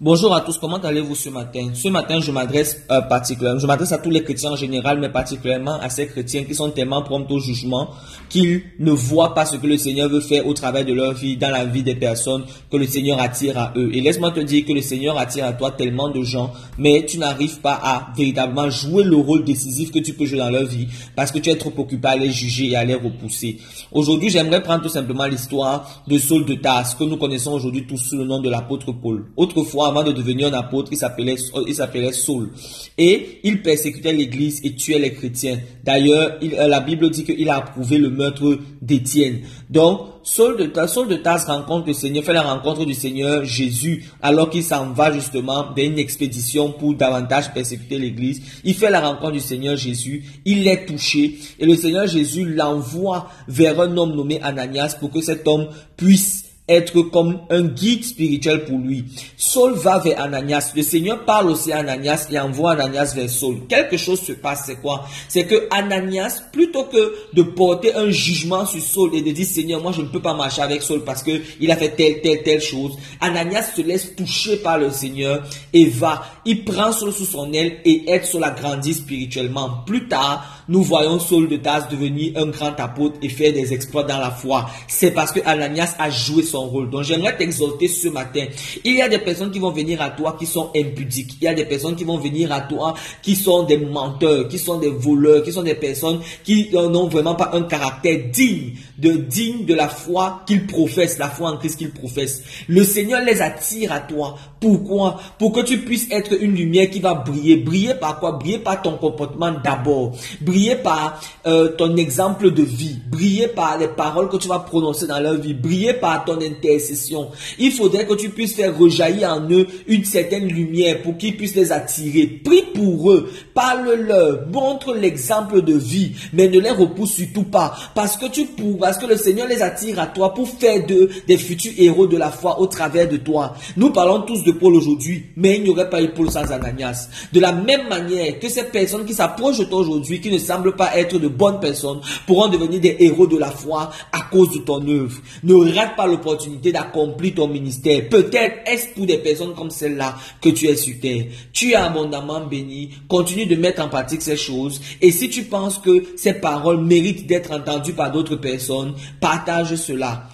Bonjour à tous, comment allez-vous ce matin? Ce matin, je m'adresse euh, particulièrement, je m'adresse à tous les chrétiens en général, mais particulièrement à ces chrétiens qui sont tellement prompts au jugement qu'ils ne voient pas ce que le Seigneur veut faire au travers de leur vie, dans la vie des personnes que le Seigneur attire à eux. Et laisse-moi te dire que le Seigneur attire à toi tellement de gens, mais tu n'arrives pas à véritablement jouer le rôle décisif que tu peux jouer dans leur vie parce que tu es trop occupé à les juger et à les repousser. Aujourd'hui, j'aimerais prendre tout simplement l'histoire de Saul de Tarse que nous connaissons aujourd'hui tous sous le nom de l'apôtre Paul. Autrefois, avant de devenir un apôtre, il s'appelait, il s'appelait Saul. Et il persécutait l'église et tuait les chrétiens. D'ailleurs, euh, la Bible dit qu'il a approuvé le meurtre d'Étienne. Donc, Saul de, Saul de Tarse rencontre le Seigneur, fait la rencontre du Seigneur Jésus alors qu'il s'en va justement dans une expédition pour davantage persécuter l'église. Il fait la rencontre du Seigneur Jésus, il est touché et le Seigneur Jésus l'envoie vers un homme nommé Ananias pour que cet homme puisse être comme un guide spirituel pour lui. Saul va vers Ananias. Le Seigneur parle aussi à Ananias et envoie Ananias vers Saul. Quelque chose se passe, c'est quoi? C'est que Ananias, plutôt que de porter un jugement sur Saul et de dire Seigneur, moi je ne peux pas marcher avec Saul parce que il a fait telle, telle, telle chose, Ananias se laisse toucher par le Seigneur et va. Il prend Saul sous son aile et aide Saul à grandir spirituellement. Plus tard, nous voyons Saul de Tarse devenir un grand apôtre et faire des exploits dans la foi. C'est parce que Ananias a joué son rôle. Donc j'aimerais t'exhorter ce matin. Il y a des personnes qui vont venir à toi qui sont impudiques. Il y a des personnes qui vont venir à toi qui sont des menteurs, qui sont des voleurs, qui sont des personnes qui n'ont vraiment pas un caractère digne de digne de la foi qu'ils professent, la foi en Christ qu'ils professent. Le Seigneur les attire à toi. Pourquoi? Pour que tu puisses être une lumière qui va briller. Briller par quoi? Briller par ton comportement d'abord. Briller par euh, ton exemple de vie. Briller par les paroles que tu vas prononcer dans leur vie. Briller par ton intercession. Il faudrait que tu puisses faire rejaillir en eux une certaine lumière pour qu'ils puissent les attirer. Prie pour eux. Parle-leur. Montre l'exemple de vie. Mais ne les repousse surtout pas. Parce que tu pourras parce que le Seigneur les attire à toi pour faire d'eux des futurs héros de la foi au travers de toi. Nous parlons tous de Paul aujourd'hui, mais il n'y aurait pas eu Paul sans Ananias. De la même manière que ces personnes qui s'approchent de toi aujourd'hui, qui ne semblent pas être de bonnes personnes, pourront devenir des héros de la foi à cause de ton œuvre. Ne rate pas l'opportunité d'accomplir ton ministère. Peut-être est-ce pour des personnes comme celle-là que tu es sur terre. Tu es abondamment béni. Continue de mettre en pratique ces choses. Et si tu penses que ces paroles méritent d'être entendues par d'autres personnes, partage cela.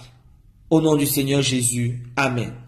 Au nom du Seigneur Jésus. Amen.